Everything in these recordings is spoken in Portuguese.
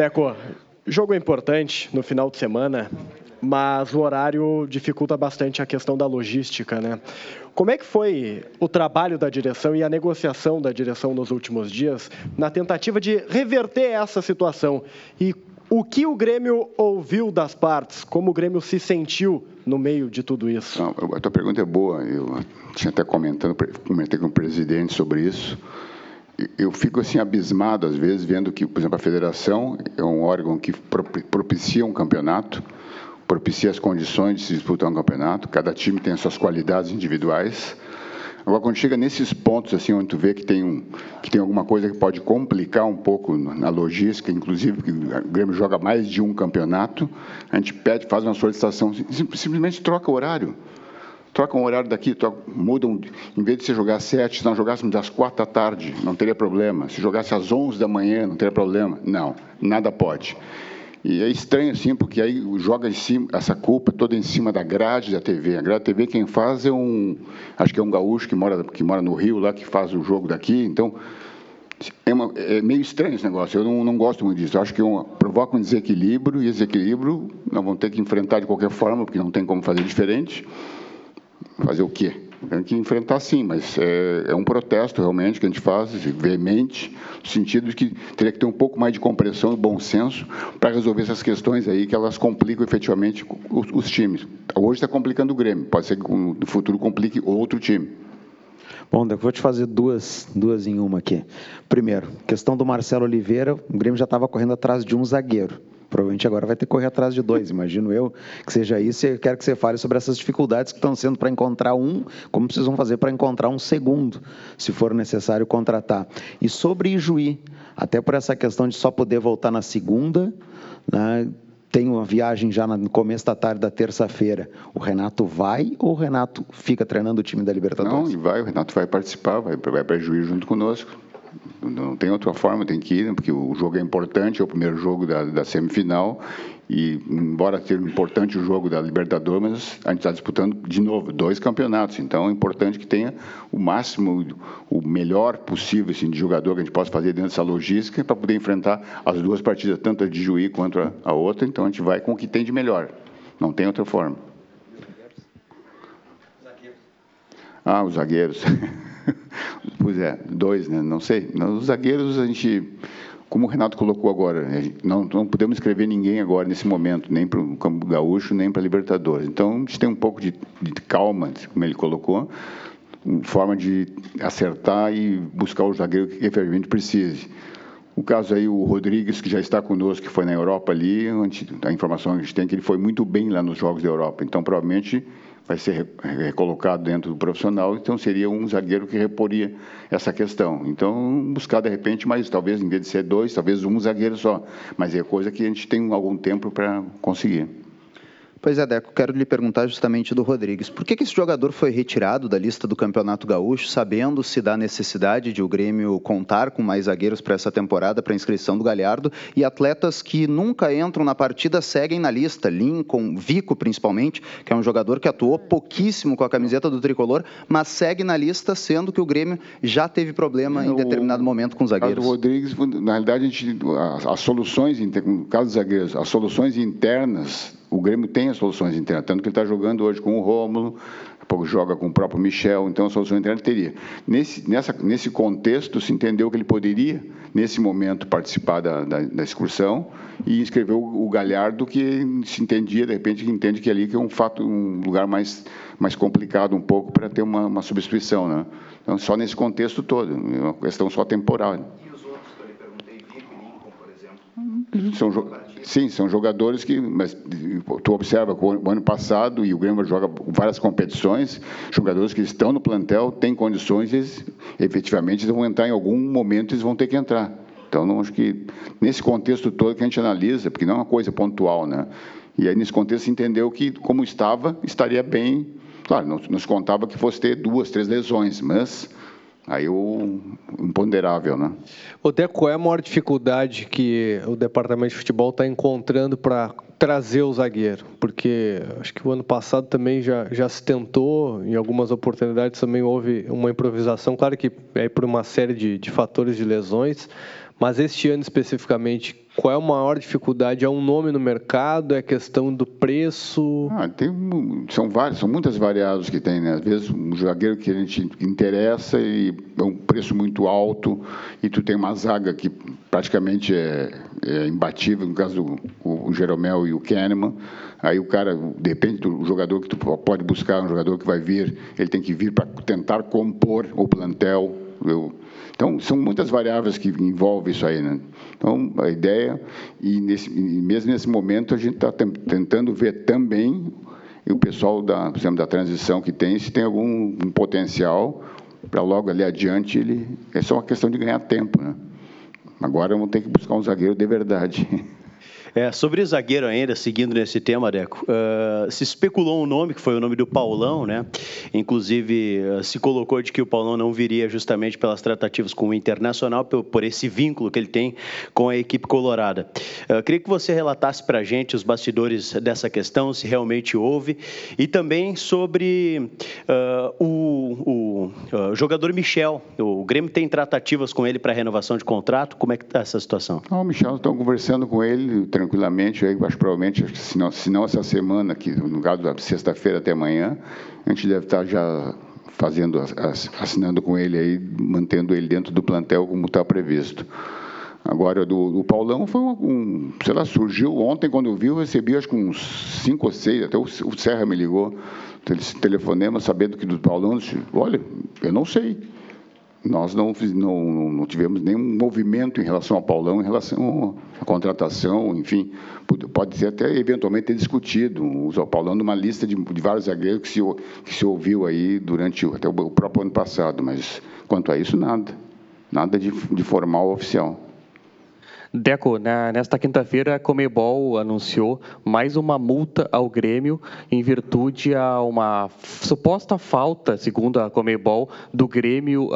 Deco, jogo é importante no final de semana, mas o horário dificulta bastante a questão da logística, né? Como é que foi o trabalho da direção e a negociação da direção nos últimos dias na tentativa de reverter essa situação? E o que o Grêmio ouviu das partes? Como o Grêmio se sentiu no meio de tudo isso? Não, a tua pergunta é boa. Eu tinha até comentando, comentei com o presidente sobre isso. Eu fico assim abismado às vezes vendo que, por exemplo, a federação é um órgão que propicia um campeonato propicia as condições de se disputar um campeonato. Cada time tem as suas qualidades individuais. Agora, quando chega nesses pontos, assim, onde tu vê que tem, um, que tem alguma coisa que pode complicar um pouco na logística, inclusive que o Grêmio joga mais de um campeonato, a gente pede, faz uma solicitação, simplesmente troca o horário. Troca um horário daqui, troca, mudam, em vez de você jogar às sete, se nós jogássemos às quatro da tarde, não teria problema. Se jogasse às onze da manhã, não teria problema. Não, nada pode. E é estranho, assim, porque aí joga em cima, essa culpa toda em cima da grade da TV. A grade da TV quem faz é um, acho que é um gaúcho que mora, que mora no Rio, lá, que faz o jogo daqui. Então, é, uma, é meio estranho esse negócio. Eu não, não gosto muito disso. Eu acho que uma, provoca um desequilíbrio, e esse desequilíbrio nós vamos ter que enfrentar de qualquer forma, porque não tem como fazer diferente. Fazer o quê? Tem que enfrentar sim, mas é, é, um protesto realmente que a gente faz, veemente, no sentido de que teria que ter um pouco mais de compreensão e bom senso para resolver essas questões aí que elas complicam efetivamente os, os times. Hoje está complicando o Grêmio, pode ser que no futuro complique outro time. Bom, eu vou te fazer duas, duas em uma aqui. Primeiro, questão do Marcelo Oliveira, o Grêmio já estava correndo atrás de um zagueiro. Provavelmente agora vai ter que correr atrás de dois, imagino eu que seja isso. E eu quero que você fale sobre essas dificuldades que estão sendo para encontrar um, como vocês vão fazer para encontrar um segundo, se for necessário contratar. E sobre Ijuí, até por essa questão de só poder voltar na segunda, né, tem uma viagem já no começo da tarde da terça-feira. O Renato vai ou o Renato fica treinando o time da Libertadores? Não, vai, o Renato vai participar, vai, vai para Juiz junto conosco. Não tem outra forma, tem que ir, porque o jogo é importante, é o primeiro jogo da, da semifinal. E, embora seja importante o jogo da Libertadores, mas a gente está disputando, de novo, dois campeonatos. Então, é importante que tenha o máximo, o melhor possível assim, de jogador que a gente possa fazer dentro dessa logística para poder enfrentar as duas partidas, tanto a de Juí quanto a, a outra. Então, a gente vai com o que tem de melhor. Não tem outra forma. Ah, os zagueiros. pois é, dois, né? Não sei. Os zagueiros, a gente, como o Renato colocou agora, não, não podemos escrever ninguém agora, nesse momento, nem para o Campo Gaúcho, nem para a Libertadores. Então, a gente tem um pouco de, de calma, como ele colocou, forma de acertar e buscar o zagueiro que efetivamente precise. O caso aí, o Rodrigues, que já está conosco, que foi na Europa ali, a informação que a gente tem é que ele foi muito bem lá nos Jogos da Europa. Então, provavelmente, vai ser recolocado dentro do profissional, então seria um zagueiro que reporia essa questão. Então, buscar de repente mais, talvez em vez de ser dois, talvez um zagueiro só, mas é coisa que a gente tem algum tempo para conseguir. Pois é, Deco, quero lhe perguntar justamente do Rodrigues. Por que, que esse jogador foi retirado da lista do Campeonato Gaúcho, sabendo se da necessidade de o Grêmio contar com mais zagueiros para essa temporada, para a inscrição do Galhardo, e atletas que nunca entram na partida seguem na lista, Lincoln, Vico principalmente, que é um jogador que atuou pouquíssimo com a camiseta do Tricolor, mas segue na lista, sendo que o Grêmio já teve problema em determinado momento com os zagueiros. O Rodrigues, na realidade, a gente, as, as soluções, no caso dos zagueiros, as soluções internas o Grêmio tem as soluções internas, tanto que ele está jogando hoje com o Rômulo, pouco joga com o próprio Michel, então a solução interna teria. Nesse, nessa, nesse contexto, se entendeu que ele poderia, nesse momento, participar da, da, da excursão e inscreveu o, o Galhardo, que se entendia, de repente, que entende que ali que é um fato, um lugar mais, mais complicado um pouco para ter uma, uma substituição. Né? Então, só nesse contexto todo, é uma questão só temporal. E os outros que eu lhe perguntei, Vico e Lincoln, por exemplo? São, Sim, são jogadores que, mas tu observa o ano passado e o Grêmio joga várias competições, jogadores que estão no plantel têm condições, eles efetivamente eles vão entrar em algum momento, eles vão ter que entrar. Então, não acho que nesse contexto todo que a gente analisa, porque não é uma coisa pontual, né? E aí nesse contexto entendeu que como estava estaria bem, claro, não, se contava que fosse ter duas, três lesões, mas Aí o imponderável, né? O Deco, qual é a maior dificuldade que o departamento de futebol está encontrando para trazer o zagueiro? Porque acho que o ano passado também já, já se tentou, em algumas oportunidades também houve uma improvisação, claro que é por uma série de, de fatores de lesões, mas este ano especificamente, Qual é a maior dificuldade? É um nome no mercado? É questão do preço? Ah, tem, são várias, são muitas variáveis que tem, né? Às vezes um zagueiro que a gente interessa e é um preço muito alto e tu tem uma zaga que praticamente é, é imbatível, no caso do o Jeromel e o Kahneman. Aí o cara, depende do jogador que tu pode buscar, um jogador que vai vir, ele tem que vir para tentar compor o plantel. Eu, então, são muitas variáveis que envolvem isso aí, né? Então, a ideia, e, nesse, e mesmo nesse momento, a gente está tentando ver também o pessoal da, por exemplo, da transição que tem, se tem algum um potencial para logo ali adiante, ele, é só uma questão de ganhar tempo, né? Agora vamos ter que buscar um zagueiro de verdade. É, sobre zagueiro ainda, seguindo nesse tema, Deco, uh, se especulou um nome, que foi o nome do Paulão, né? Inclusive, uh, se colocou de que o Paulão não viria justamente pelas tratativas com o Internacional, por, por esse vínculo que ele tem com a equipe colorada. Uh, queria que você relatasse para a gente os bastidores dessa questão, se realmente houve, e também sobre o, o jogador Michel. O Grêmio tem tratativas com ele para renovação de contrato, como é que está essa situação? Ah, o Michel, estão conversando com ele, tranquilamente, eu acho provavelmente, se não, se não essa semana, que no caso da sexta-feira até amanhã, a gente deve estar já fazendo, assinando com ele aí, mantendo ele dentro do plantel como está previsto. Agora, do, do, Paulão foi um, um, sei lá, surgiu ontem, quando eu vi, eu recebi acho que uns cinco ou seis, até o, o Serra me ligou, telefonema, sabendo que do Paulão, olha, eu não sei. Nós não, não, não, tivemos nenhum movimento em relação ao Paulão, em relação à contratação, enfim, pode ser até eventualmente ter discutido o Paulão numa lista de, de vários zagueiros que se, que se ouviu aí durante até o próprio ano passado, mas quanto a isso, nada, nada de, de formal oficial. Deco, na, nesta quinta-feira, a Comebol anunciou mais uma multa ao Grêmio em virtude a uma suposta falta, segundo a Comebol, do Grêmio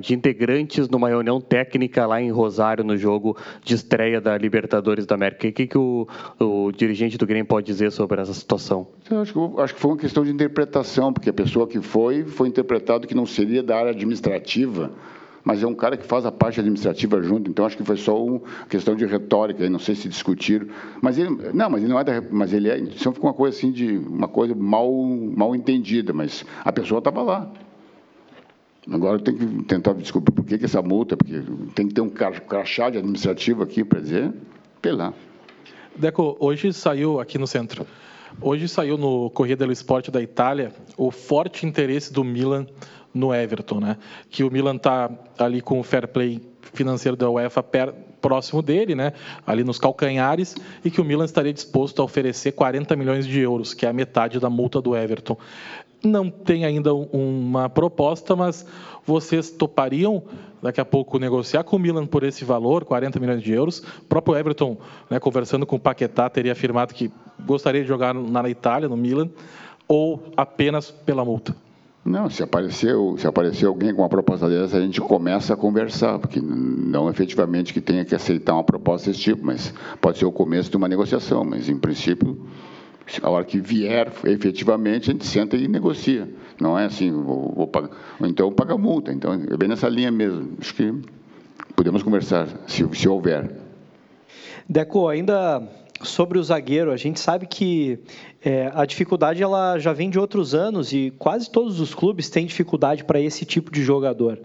de integrantes numa reunião técnica lá em Rosário, no jogo de estreia da Libertadores da América. O que, que o, o dirigente do Grêmio pode dizer sobre essa situação? Eu acho, que, acho que foi uma questão de interpretação, porque a pessoa que foi, foi interpretado que não seria da área administrativa mas é um cara que faz a parte administrativa junto, então acho que foi só uma questão de retórica, não sei se discutiram, mas ele, não, mas ele não é, da, mas ele é, então ficou uma coisa assim de, uma coisa mal, mal entendida, mas a pessoa estava lá. Agora tem que tentar descobrir por que, que essa multa, porque tem que ter um crachá de administrativo aqui para dizer, pela. Deco, hoje saiu aqui no centro, hoje saiu no Corrida dello Esporte da Itália o forte interesse do Milan no Everton, né? Que o Milan está ali com o fair play financeiro da UEFA per, próximo dele, né? Ali nos calcanhares e que o Milan estaria disposto a oferecer 40 milhões de euros, que é a metade da multa do Everton. Não tem ainda uma proposta, mas vocês topariam daqui a pouco negociar com o Milan por esse valor, 40 milhões de euros? O próprio Everton, né, conversando com o Paquetá, teria afirmado que gostaria de jogar na Itália, no Milan, ou apenas pela multa? Não, se aparecer, se aparecer alguém com uma proposta dessa, a gente começa a conversar, porque não efetivamente que tenha que aceitar uma proposta desse tipo, mas pode ser o começo de uma negociação, mas em princípio, a hora que vier efetivamente, a gente senta e negocia. Não é assim, vou, vou pagar, ou então paga multa. Então, é bem nessa linha mesmo. Acho que podemos conversar, se, se houver. Deco, ainda sobre o zagueiro, a gente sabe que é, a dificuldade ela já vem de outros anos e quase todos os clubes têm dificuldade para esse tipo de jogador.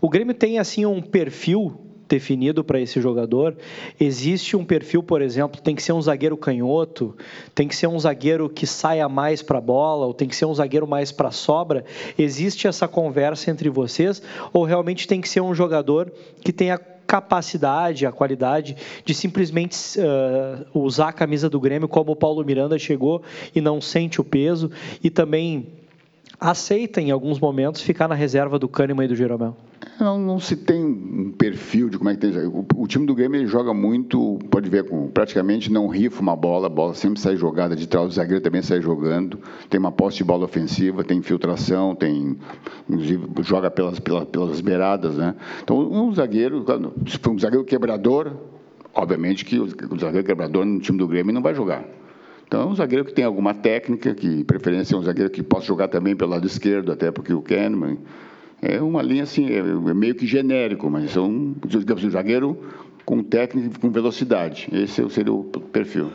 O Grêmio tem assim um perfil definido para esse jogador. Existe um perfil, por exemplo, tem que ser um zagueiro canhoto, tem que ser um zagueiro que saia mais para a bola, ou tem que ser um zagueiro mais para sobra. Existe essa conversa entre vocês, ou realmente tem que ser um jogador que tenha capacidade, a qualidade de simplesmente uh, usar a camisa do Grêmio como o Paulo Miranda chegou e não sente o peso e também aceita em alguns momentos ficar na reserva do Kahneman e do Jeromel. Não, não se tem um perfil de como é que tem. O, o time do Grêmio joga muito, pode ver, com, praticamente não rifa uma bola, a bola sempre sai jogada de trás, o zagueiro também sai jogando. Tem uma posse de bola ofensiva, tem infiltração, tem. Inclusive, joga pelas, pelas, pelas beiradas, né? Então, um zagueiro, se for um zagueiro quebrador, obviamente que o, o zagueiro quebrador no time do Grêmio não vai jogar. Então, um zagueiro que tem alguma técnica, que preferência é um zagueiro que possa jogar também pelo lado esquerdo, até porque o Kahneman é uma linha assim, é meio que genérico, mas são, digamos, um zagueiro com técnica com velocidade. Esse seria o perfil.